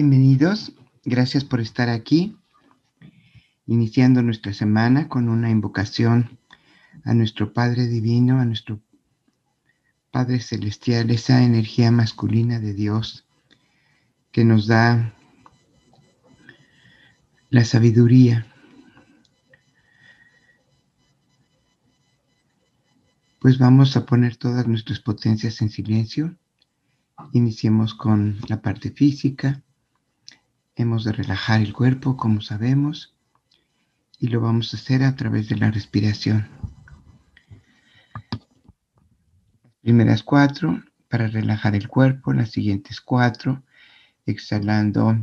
Bienvenidos, gracias por estar aquí, iniciando nuestra semana con una invocación a nuestro Padre Divino, a nuestro Padre Celestial, esa energía masculina de Dios que nos da la sabiduría. Pues vamos a poner todas nuestras potencias en silencio. Iniciemos con la parte física Hemos de relajar el cuerpo, como sabemos, y lo vamos a hacer a través de la respiración. Primeras cuatro para relajar el cuerpo, las siguientes cuatro exhalando,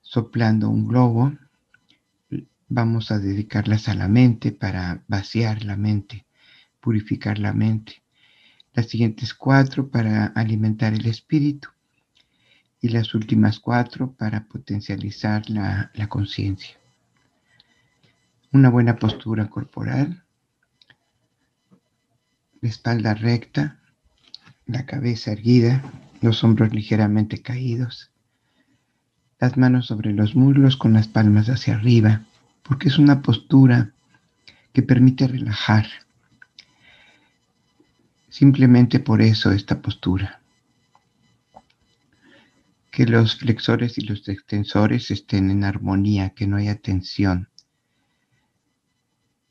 soplando un globo. Vamos a dedicarlas a la mente para vaciar la mente, purificar la mente. Las siguientes cuatro para alimentar el espíritu y las últimas cuatro para potencializar la, conciencia. Una buena postura corporal, la espalda recta, la cabeza erguida, los hombros ligeramente caídos, las manos sobre los muslos con las palmas hacia arriba, porque es una postura que permite relajar. Simplemente por eso esta postura que los flexores y los extensores estén en armonía, que no haya tensión,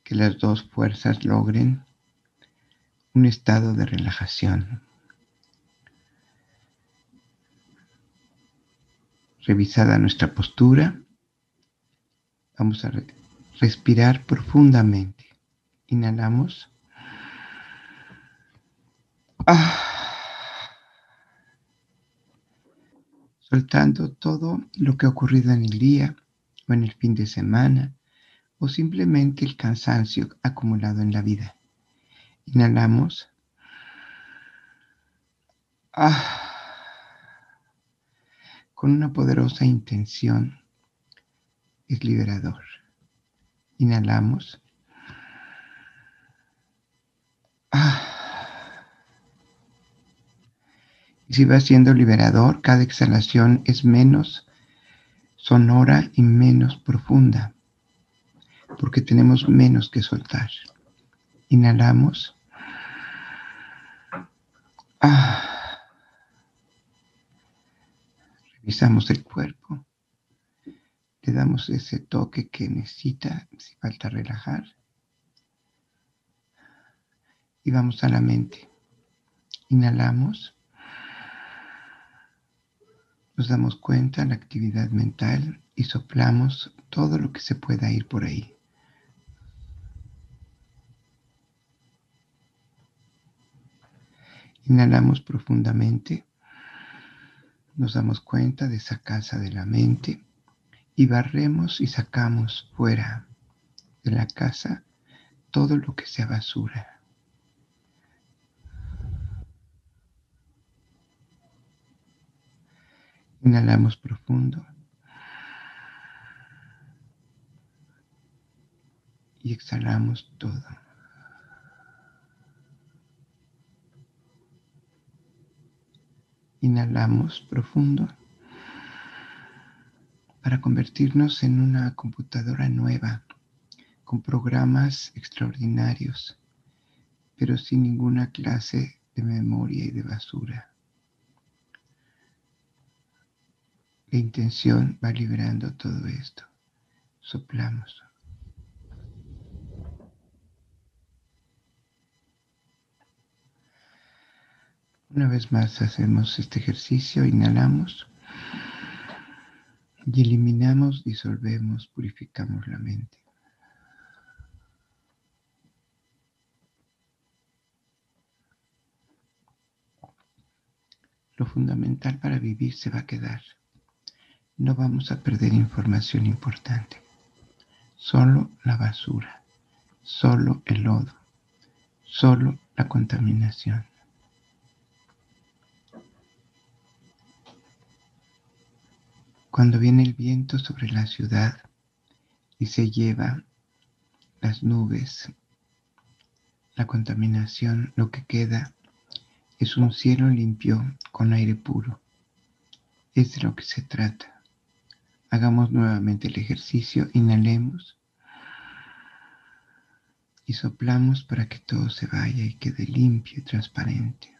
que las dos fuerzas logren un estado de relajación. Revisada nuestra postura, vamos a respirar profundamente. Inhalamos. Ah. Soltando todo lo que ha ocurrido en el día o en el fin de semana o simplemente el cansancio acumulado en la vida. Inhalamos. Ah, con una poderosa intención es liberador. Inhalamos. Si va siendo liberador, cada exhalación es menos sonora y menos profunda, porque tenemos menos que soltar. Inhalamos. Ah. Revisamos el cuerpo. Le damos ese toque que necesita, si falta relajar. Y vamos a la mente. Inhalamos nos damos cuenta de la actividad mental y soplamos todo lo que se pueda ir por ahí. Inhalamos profundamente, nos damos cuenta de esa casa de la mente y barremos y sacamos fuera de la casa todo lo que sea basura. Inhalamos profundo. Y exhalamos todo. Inhalamos profundo para convertirnos en una computadora nueva, con programas extraordinarios, pero sin ninguna clase de memoria y de basura. La intención va liberando todo esto. Soplamos. Una vez más hacemos este ejercicio, inhalamos y eliminamos, disolvemos, purificamos la mente. Lo fundamental para vivir se va a quedar no vamos a perder información importante. Solo la basura, solo el lodo, solo la contaminación. Cuando viene el viento sobre la ciudad y se lleva las nubes, la contaminación, lo que queda es un cielo limpio con aire puro Es de lo que se trata. Hagamos nuevamente el ejercicio. Inhalemos y soplamos para que todo se vaya y quede limpio y transparente.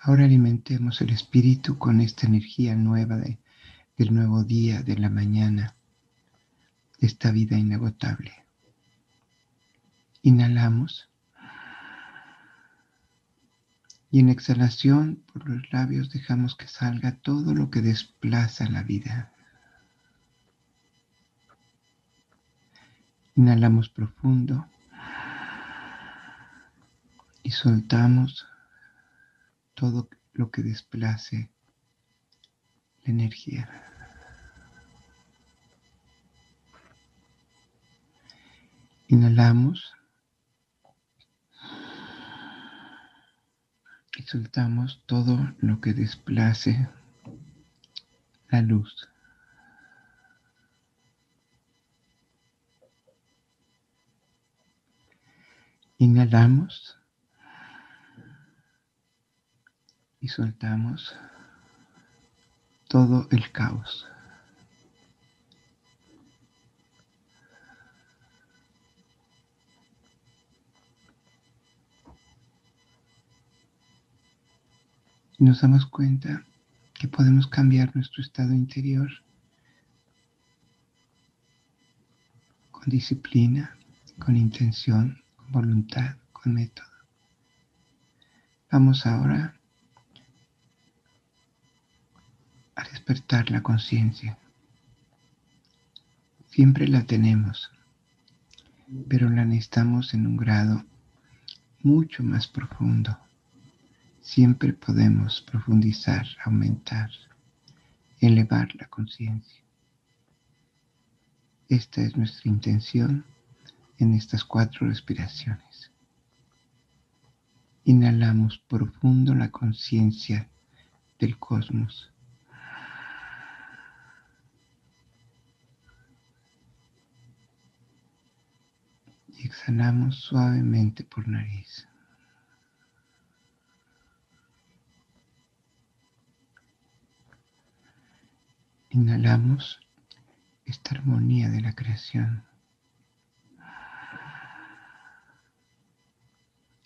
Ahora alimentemos el espíritu con esta energía nueva de, del nuevo día, de la mañana, de esta vida inagotable. Inhalamos y en exhalación por los labios dejamos que salga todo lo que desplaza la vida. Inhalamos profundo y soltamos todo lo que desplace la energía. Inhalamos y soltamos todo lo que desplace la luz. Inhalamos y soltamos todo el caos. Y nos damos cuenta que podemos cambiar nuestro estado interior con disciplina, con intención, con voluntad, con método. Vamos ahora a despertar la conciencia. Siempre la tenemos, pero la necesitamos en un grado mucho más profundo. Siempre podemos profundizar, aumentar, elevar la conciencia. Esta es nuestra intención en estas cuatro respiraciones. Inhalamos profundo la conciencia del cosmos y exhalamos suavemente por nariz. Inhalamos esta armonía de la creación.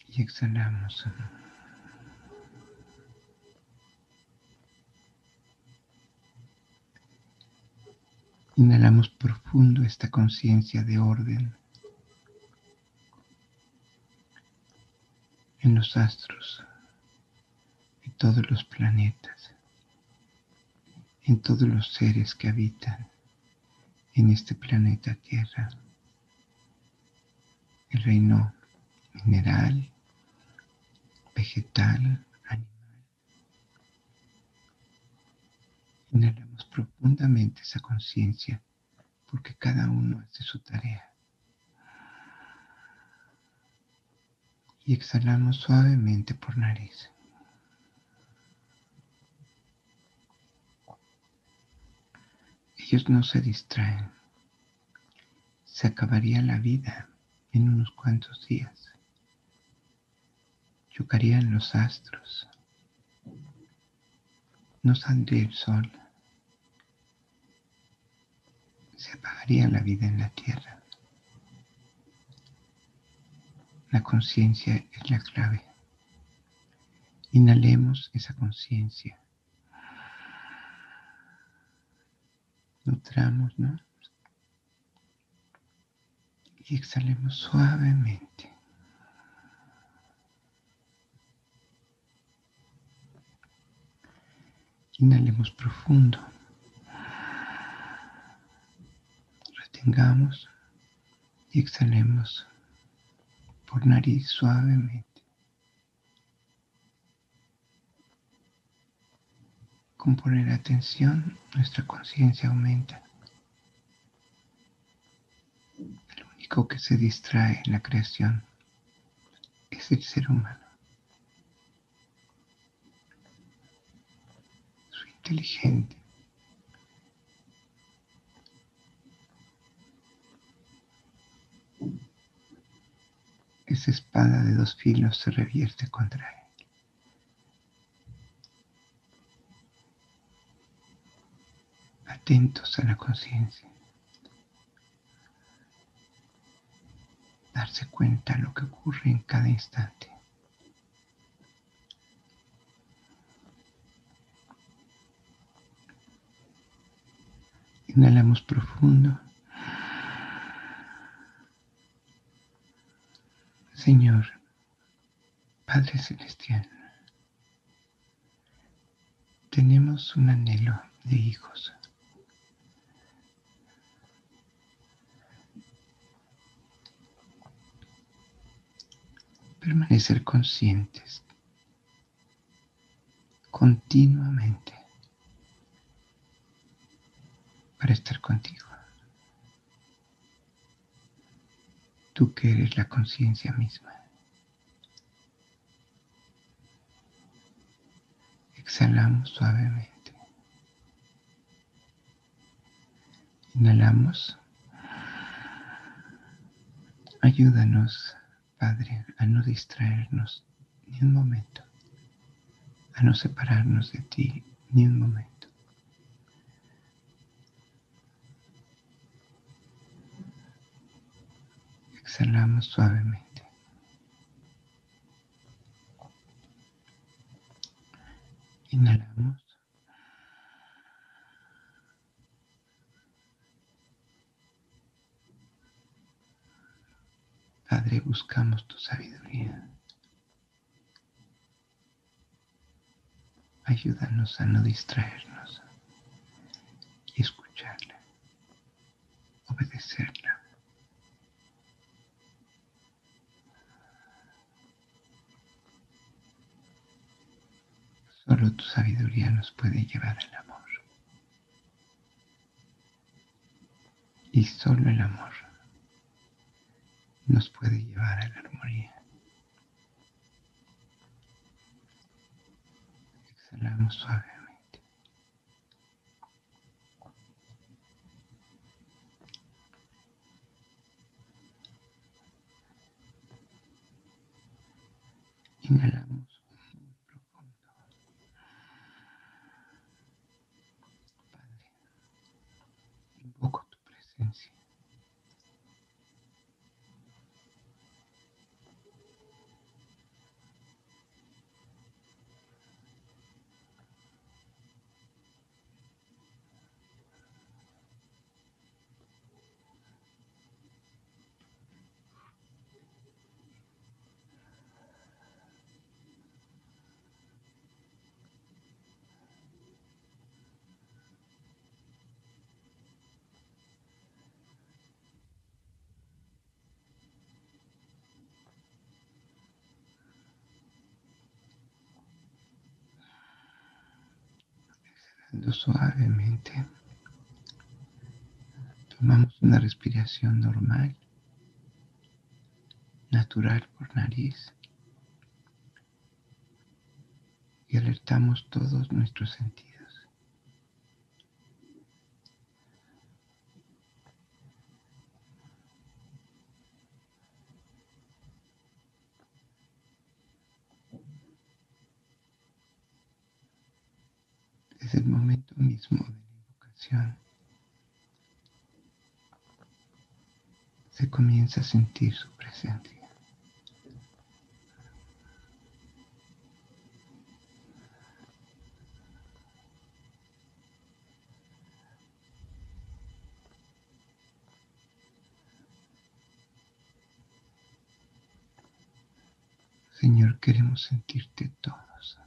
Y exhalamos. Inhalamos profundo esta conciencia de orden. en los astros, en todos los planetas, en todos los seres que habitan en este planeta Tierra, el reino mineral, vegetal, animal. Inhalamos profundamente esa conciencia porque cada uno hace su tarea. y exhalamos suavemente por nariz. No se distraen. Se acabaría la vida en unos cuantos días. Chocarían los astros. No saldría el sol. Se apagaría la vida en la tierra. La conciencia es la clave. Inhalemos esa conciencia. Nutramos, ¿no? Y exhalemos suavemente. Inhalemos profundo. Retengamos y exhalemos por nariz suavemente. Con poner atención, nuestra conciencia aumenta. El único que se distrae en la creación es el ser humano. Su inteligente. esa espada de dos filos se revierte contra él. Atentos a la conciencia. Darse cuenta de lo que ocurre en cada instante. Inhalamos profundo. Señor, Padre Celestial, tenemos un anhelo de hijos. Permanecer conscientes continuamente para estar contigo. Tú que eres la conciencia misma. Exhalamos suavemente. Inhalamos. Ayúdanos, Padre, a no distraernos ni un momento, a no separarnos de ti ni un momento. exhalamos suavemente. Inhalamos. Padre, buscamos tu sabiduría. Ayúdanos a no distraernos y escucharla, obedecerla. Solo tu sabiduría nos puede llevar al amor. Y solo el amor nos puede llevar a la armonía. Exhalamos suavemente. Inhalamos. Suavemente. Tomamos una respiración normal, natural por nariz y alertamos todos nuestros sentidos. es el momento mismo de la invocación. Se comienza a sentir su presencia. Señor, queremos sentirte todos,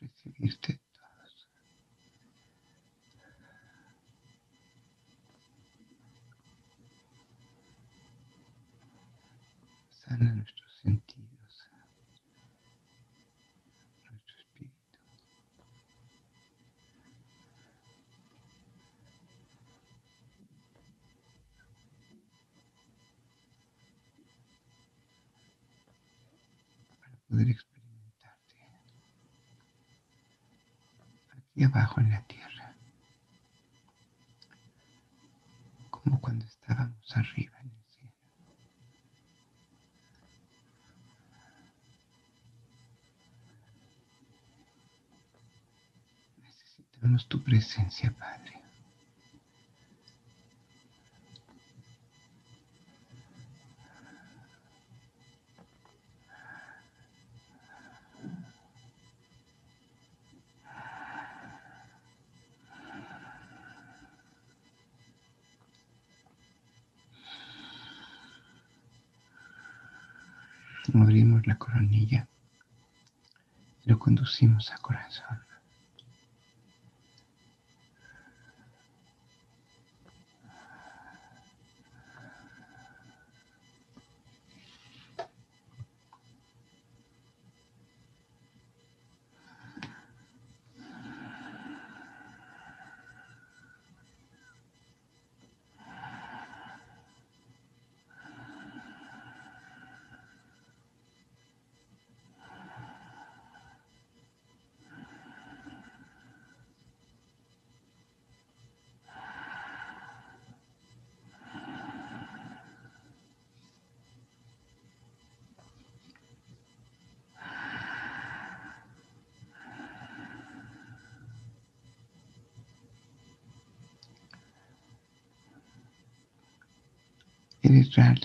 recibirte abajo en la tierra, como cuando estábamos arriba en el cielo. Necesitamos tu presencia, Padre. Conducimos a corazón. Real.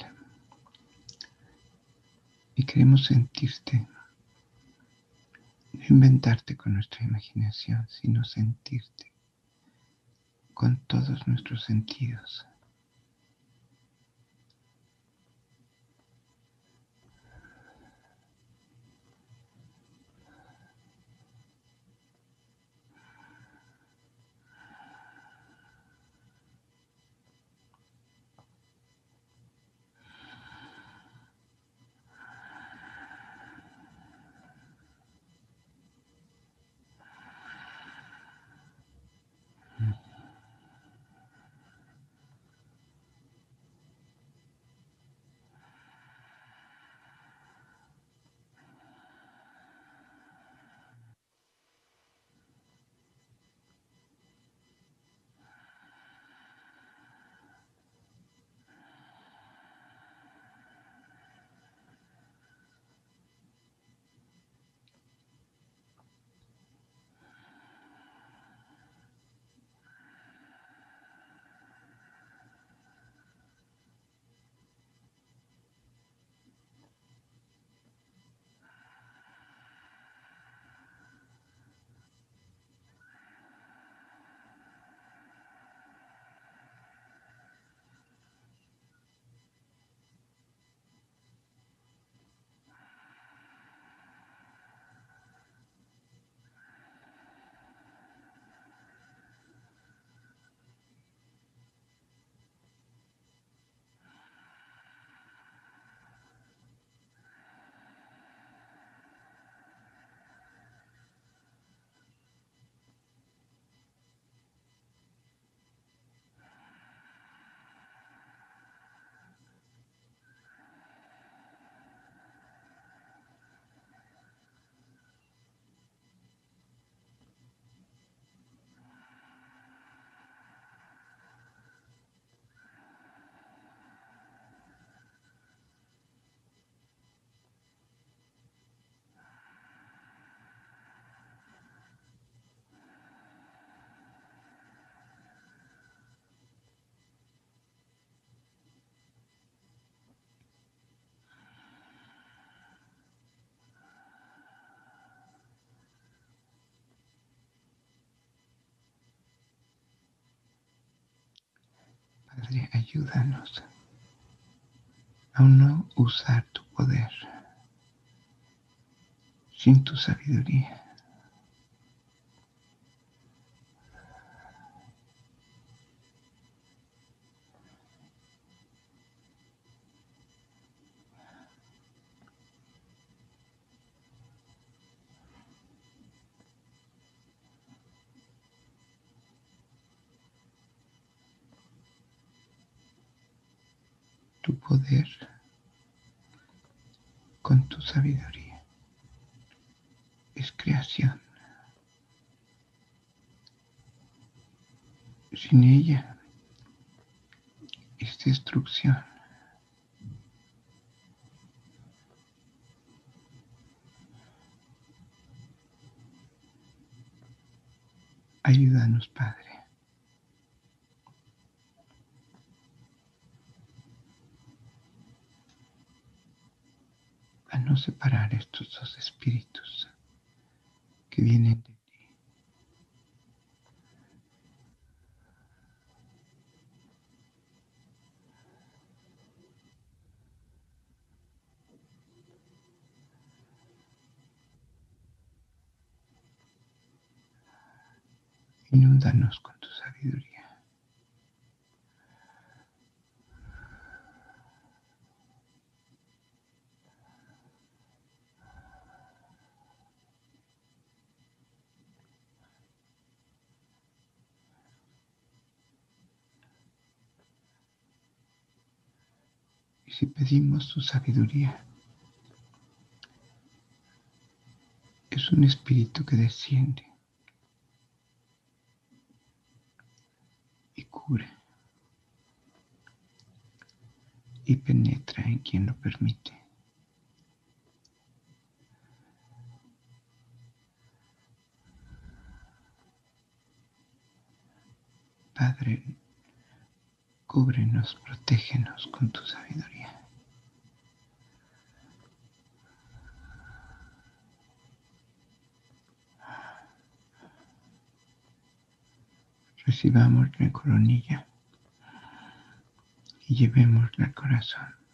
Y queremos sentirte. No inventarte con nuestra imaginación, sino sentirte con todos nuestros sentidos. Padre, ayúdanos a no usar tu poder sin tu sabiduría. Poder con tu sabiduría. Es creación. Sin ella es destrucción. Ayúdanos, Padre. Separar estos dos espíritus que vienen de ti. Inúndanos con tu sabiduría. Y si pedimos tu sabiduría, es un espíritu que desciende y cura y penetra en quien lo permite. Padre, cúbrenos, protégenos con tu sabiduría. Recibamos la coronilla y llevémosla al corazón.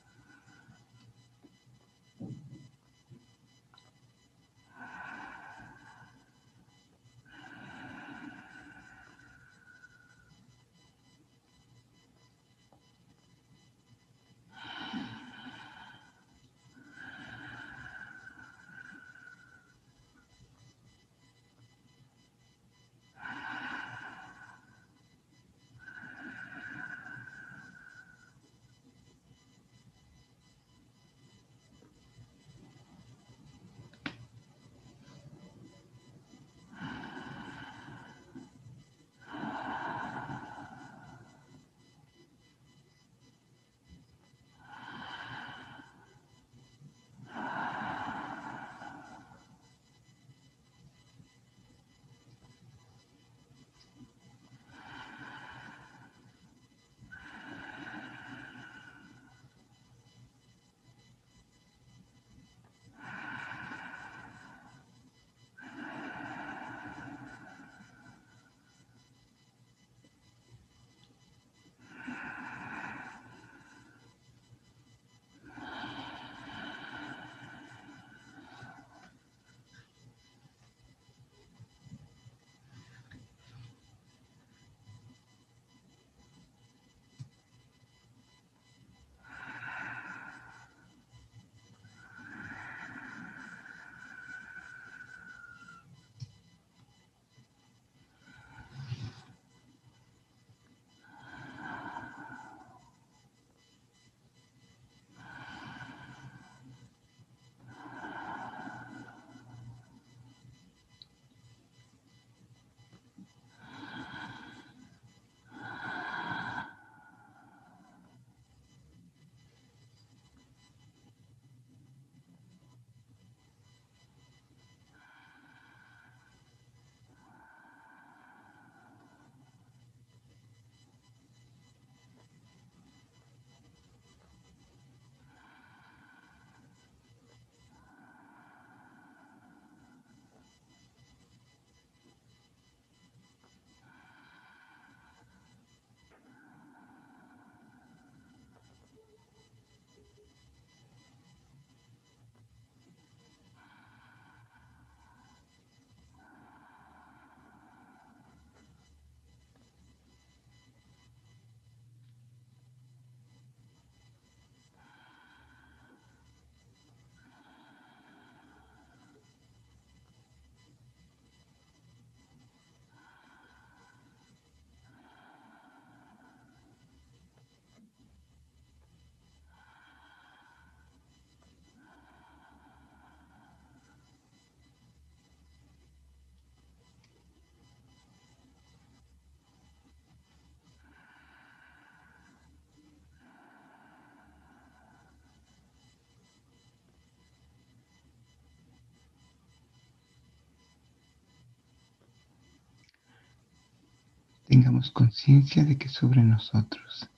Tengamos conciencia de que sobre nosotros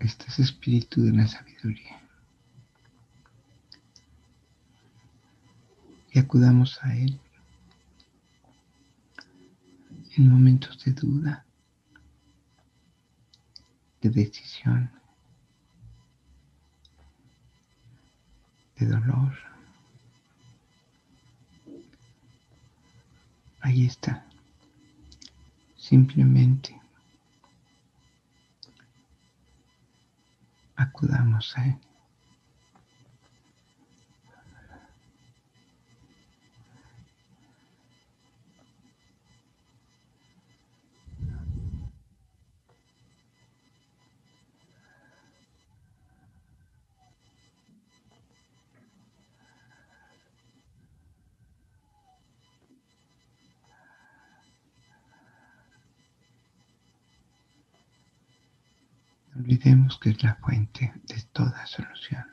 este es espíritu de la sabiduría. Y acudamos a Él en momentos de duda, de decisión, de dolor. Ahí está. Simplemente acudamos a Él. Olvidemos que es la fuente de toda solución.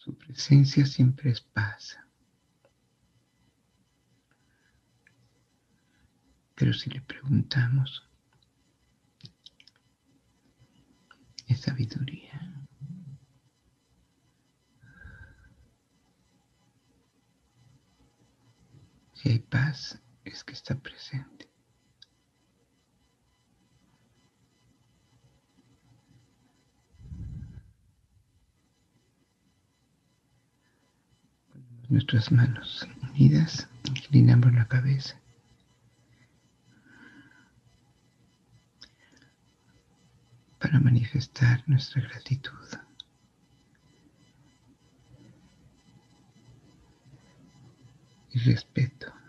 Su presencia siempre es paz. Pero si le preguntamos, es sabiduría. Si hay paz, es que está presente. Nuestras manos unidas, inclinamos la cabeza. para manifestar nuestra gratitud. Y respeto.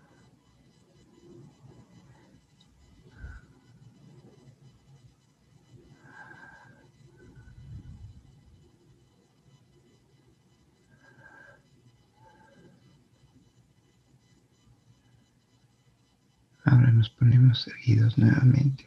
Ponemos erguidos nuevamente.